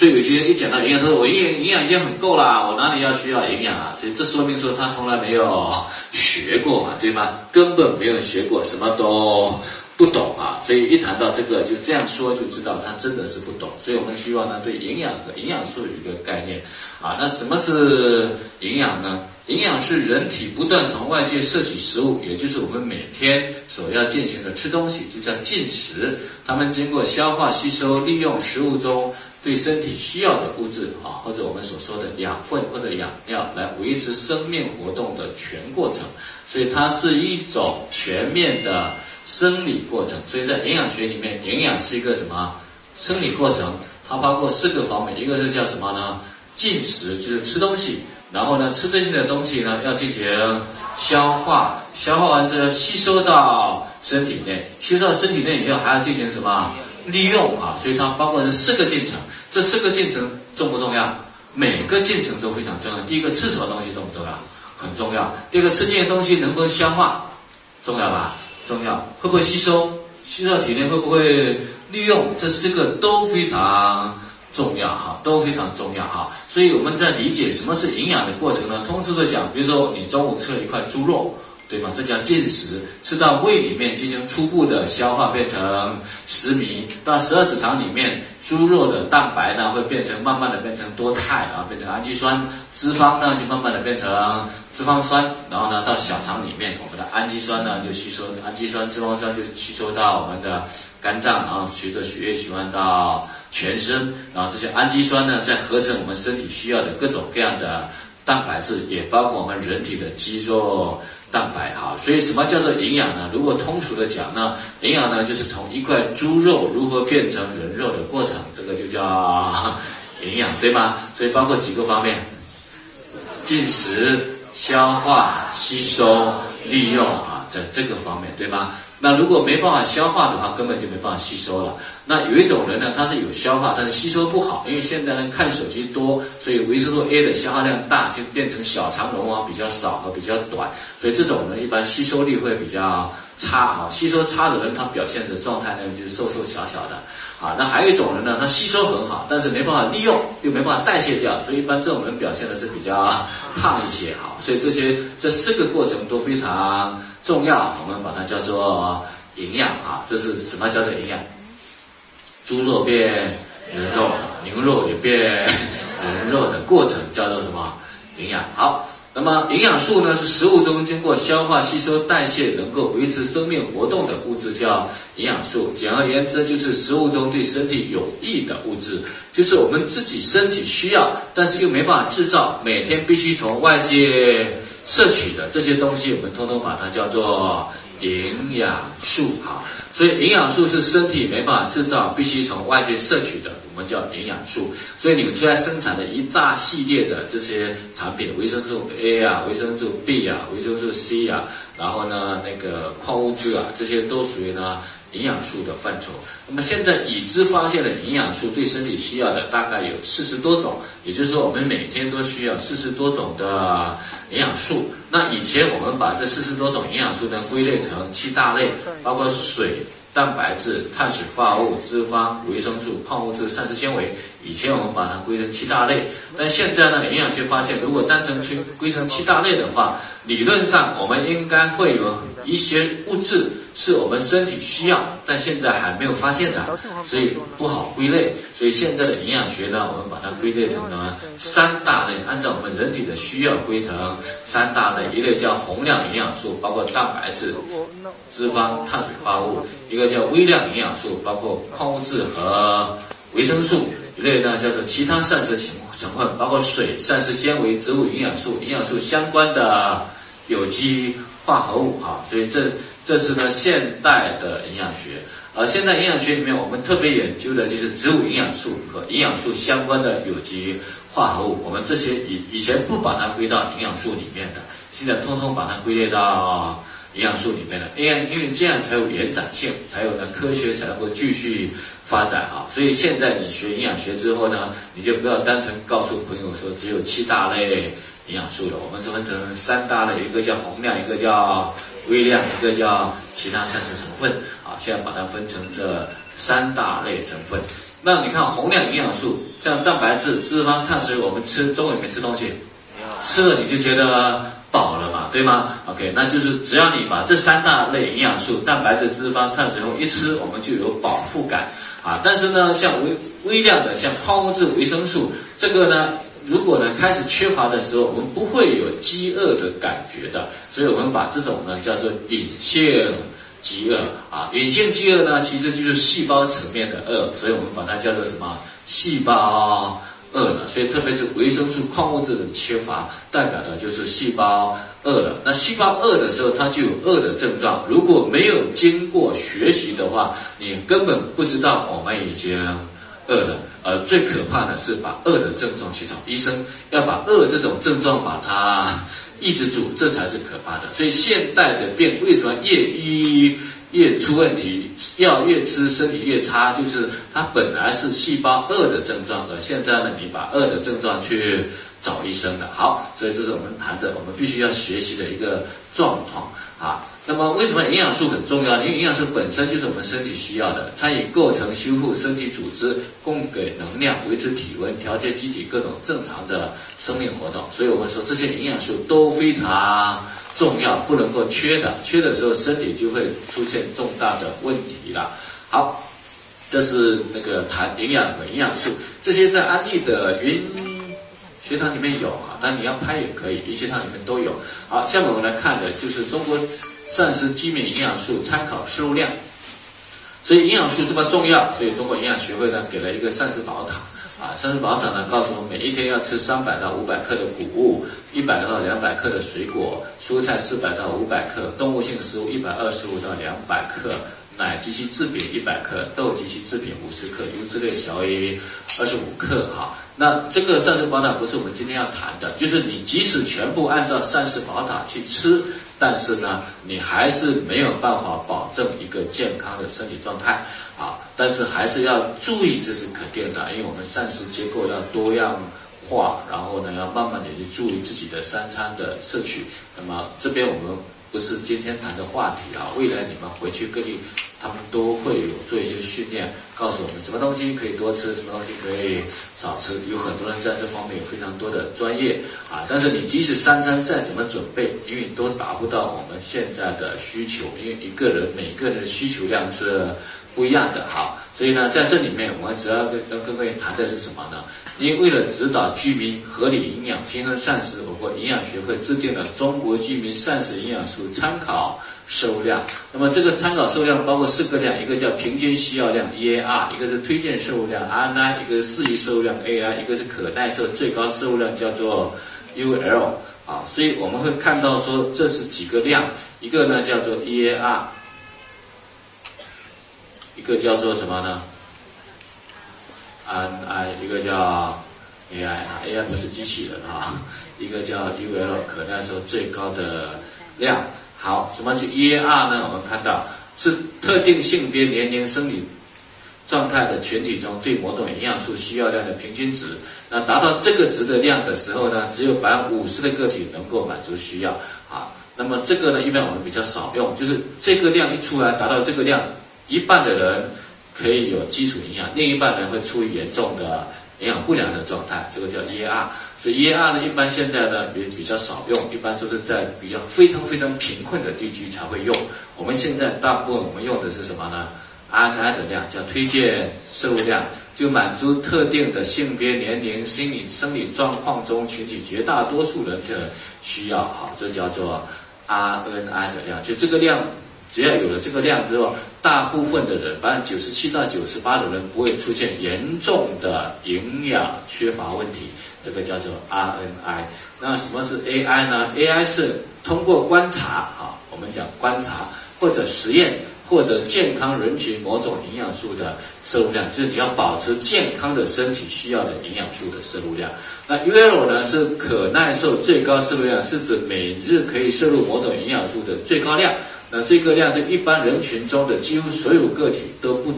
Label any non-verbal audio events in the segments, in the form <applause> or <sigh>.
所以有些人一讲到营养，他说我营养营养已经很够啦，我哪里要需要营养啊？所以这说明说他从来没有学过嘛，对吗？根本没有学过，什么都不懂啊。所以一谈到这个，就这样说就知道他真的是不懂。所以我们希望呢，对营养和营养素有一个概念啊。那什么是营养呢？营养是人体不断从外界摄取食物，也就是我们每天所要进行的吃东西，就叫进食。它们经过消化吸收，利用食物中对身体需要的物质啊，或者我们所说的养分或者养料，来维持生命活动的全过程。所以它是一种全面的生理过程。所以在营养学里面，营养是一个什么生理过程？它包括四个方面，一个是叫什么呢？进食，就是吃东西。然后呢，吃这些的东西呢，要进行消化，消化完之后吸收到身体内，吸收到身体内以后还要进行什么利用啊？所以它包括这四个进程，这四个进程重不重要？每个进程都非常重要。第一个吃什么东西重不重要？很重要。第二个吃这些东西能不能消化？重要吧？重要。会不会吸收？吸收到体内会不会利用？这四个都非常。重要哈，都非常重要哈，所以我们在理解什么是营养的过程呢？通俗的讲，比如说你中午吃了一块猪肉，对吗？这叫进食，吃到胃里面进行初步的消化，变成食糜，到十二指肠里面，猪肉的蛋白呢会变成慢慢的变成多肽啊，变成氨基酸，脂肪呢就慢慢的变成脂肪酸，然后呢到小肠里面，我们的氨基酸呢就吸收氨基酸、脂肪酸就吸收到我们的肝脏啊，随着血液循环到。全身，然后这些氨基酸呢，再合成我们身体需要的各种各样的蛋白质，也包括我们人体的肌肉蛋白哈。所以什么叫做营养呢？如果通俗的讲呢，营养呢就是从一块猪肉如何变成人肉的过程，这个就叫 <laughs> 营养，对吗？所以包括几个方面：进食、消化、吸收、利用啊，在这个方面，对吗？那如果没办法消化的话，根本就没办法吸收了。那有一种人呢，他是有消化，但是吸收不好，因为现在人看手机多，所以维生素 A 的消耗量大，就变成小肠绒毛比较少和比较短，所以这种人一般吸收力会比较差啊。吸收差的人，他表现的状态呢就是瘦瘦小小的啊。那还有一种人呢，他吸收很好，但是没办法利用，就没办法代谢掉，所以一般这种人表现的是比较胖一些哈。所以这些这四个过程都非常。重要，我们把它叫做营养啊，这是什么叫做营养？猪肉变人肉，牛肉也变人肉的过程叫做什么？营养。好，那么营养素呢，是食物中经过消化、吸收、代谢，能够维持生命活动的物质，叫营养素。简而言之，就是食物中对身体有益的物质，就是我们自己身体需要，但是又没办法制造，每天必须从外界。摄取的这些东西，我们通通把它叫做营养素哈。所以营养素是身体没办法制造，必须从外界摄取的，们叫营养素。所以你们出来生产的一大系列的这些产品，维生素 A 啊，维生素 B 啊，维生素 C 啊，然后呢那个矿物质啊，这些都属于呢。营养素的范畴，那么现在已知发现的营养素对身体需要的大概有四十多种，也就是说我们每天都需要四十多种的营养素。那以前我们把这四十多种营养素呢归类成七大类，包括水、蛋白质、碳水化合物、脂肪、维生素、矿物质、膳食纤维。以前我们把它归成七大类，但现在呢，营养学发现，如果单纯去归成七大类的话，理论上我们应该会有一些物质。是我们身体需要，但现在还没有发现的，所以不好归类。所以现在的营养学呢，我们把它归类成呢三大类，按照我们人体的需要归成三大类。一类叫宏量营养素，包括蛋白质、脂肪、碳水化合物；一个叫微量营养素，包括矿物质和维生素；一类呢叫做其他膳食成成分，包括水、膳食纤维、植物营养素、营养素相关的有机化合物。啊，所以这。这是呢现代的营养学，而现代营养学里面，我们特别研究的就是植物营养素和营养素相关的有机化合物。我们这些以以前不把它归到营养素里面的，现在通通把它归类到营养素里面的。因为因为这样才有延展性，才有呢科学才能够继续发展啊。所以现在你学营养学之后呢，你就不要单纯告诉朋友说只有七大类营养素了。我们分成三大类，一个叫宏量，一个叫。微量一个叫其他膳食成分啊，现在把它分成这三大类成分。那你看宏量营养素，像蛋白质、脂肪、碳水，我们吃中午里面吃东西，吃了你就觉得对吗？OK，那就是只要你把这三大类营养素，蛋白质、脂肪、碳水一吃，我们就有饱腹感啊。但是呢，像微微量的，像矿物质、维生素，这个呢。如果呢开始缺乏的时候，我们不会有饥饿的感觉的，所以我们把这种呢叫做隐性饥饿啊。隐性饥饿呢其实就是细胞层面的饿，所以我们把它叫做什么细胞饿了。所以特别是维生素、矿物质的缺乏，代表的就是细胞饿了。那细胞饿的时候，它就有饿的症状。如果没有经过学习的话，你根本不知道我们已经。饿了，呃，最可怕的是把饿的症状去找医生，要把饿这种症状把它抑制住，这才是可怕的。所以现代的病为什么越医越出问题，药越吃身体越差，就是它本来是细胞饿的症状，而现在呢，你把饿的症状去找医生了。好，所以这是我们谈的，我们必须要学习的一个状况啊。那么为什么营养素很重要？因为营养素本身就是我们身体需要的，参与构成、修复身体组织，供给能量，维持体温，调节机体各种正常的生命活动。所以我们说这些营养素都非常重要，不能够缺的。缺的时候，身体就会出现重大的问题了。好，这是那个谈营养和营养素，这些在安利的云学堂里面有啊，但你要拍也可以，云学堂里面都有。好，下面我们来看的就是中国。膳食基本营养素参考摄入量，所以营养素这么重要，所以中国营养学会呢给了一个膳食宝塔啊，膳食宝塔呢告诉我们每一天要吃三百到五百克的谷物，一百到两百克的水果，蔬菜四百到五百克，动物性食物一百二十五到两百克，奶及其制品一百克，豆及其制品五十克，油脂类小于二十五克哈。那这个膳食宝塔不是我们今天要谈的，就是你即使全部按照膳食宝塔去吃。但是呢，你还是没有办法保证一个健康的身体状态啊！但是还是要注意，这是肯定的，因为我们膳食结构要多样化，然后呢，要慢慢的去注意自己的三餐的摄取。那么这边我们。不是今天谈的话题啊！未来你们回去各地，他们都会有做一些训练，告诉我们什么东西可以多吃，什么东西可以少吃。有很多人在这方面有非常多的专业啊！但是你即使三餐再怎么准备，因为都达不到我们现在的需求，因为一个人每个人的需求量是不一样的哈。所以呢，在这里面，我们主要跟跟各位谈的是什么呢？因为了指导居民合理营养、平衡膳食，我国营养学会制定了中国居民膳食营养素参考摄入量。那么这个参考摄入量包括四个量，一个叫平均需要量 EAR，一个是推荐摄入量 RNI，一个是适宜摄入量 AI，一个是可耐受最高摄入量叫做 UL 啊。所以我们会看到说这是几个量，一个呢叫做 EAR。一个叫做什么呢？N I 一个叫 A I 啊，A I 不是机器人啊，<laughs> 一个叫 U L 可耐受最高的量。好，什么是 E A R 呢？我们看到是特定性别、年龄、生理状态的群体中对某种营养素需要量的平均值。那达到这个值的量的时候呢，只有百分之五十的个体能够满足需要啊。那么这个呢，一般我们比较少用，就是这个量一出来，达到这个量。一半的人可以有基础营养，另一半人会处于严重的营养不良的状态，这个叫 EAR。所以 EAR 呢，一般现在呢也比较少用，一般都是在比较非常非常贫困的地区才会用。我们现在大部分我们用的是什么呢？RNI 的量叫推荐摄入量，就满足特定的性别、年龄、心理、生理状况中群体绝大多数人的需要。好，这叫做 RNI 的量，就这个量。只要有了这个量之后，大部分的人，百分之九十七到九十八的人不会出现严重的营养缺乏问题。这个叫做 RNI。那什么是 AI 呢？AI 是通过观察，啊，我们讲观察或者实验获得健康人群某种营养素的摄入量，就是你要保持健康的身体需要的营养素的摄入量。那 UL 呢是可耐受最高摄入量，是指每日可以摄入某种营养素的最高量。那这个量，在一般人群中的几乎所有个体都不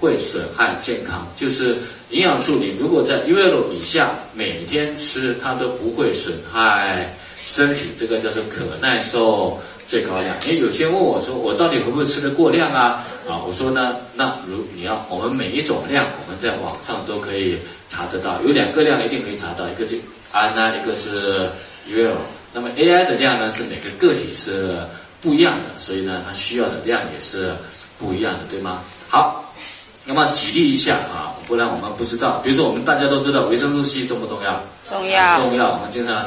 会损害健康。就是营养素，你如果在 UL 以下，每天吃它都不会损害身体。这个叫做可耐受最高量。因为有些问我说，我到底会不会吃的过量啊？啊，我说呢，那如你要我们每一种量，我们在网上都可以查得到，有两个量一定可以查到，一个是氨啊，一个是 UL。那么 AI 的量呢，是每个个体是不一样的，所以呢，它需要的量也是不一样的，对吗？好，那么举例一下啊，不然我们不知道。比如说，我们大家都知道维生素 C 重不重要？重要。重要，我们经常。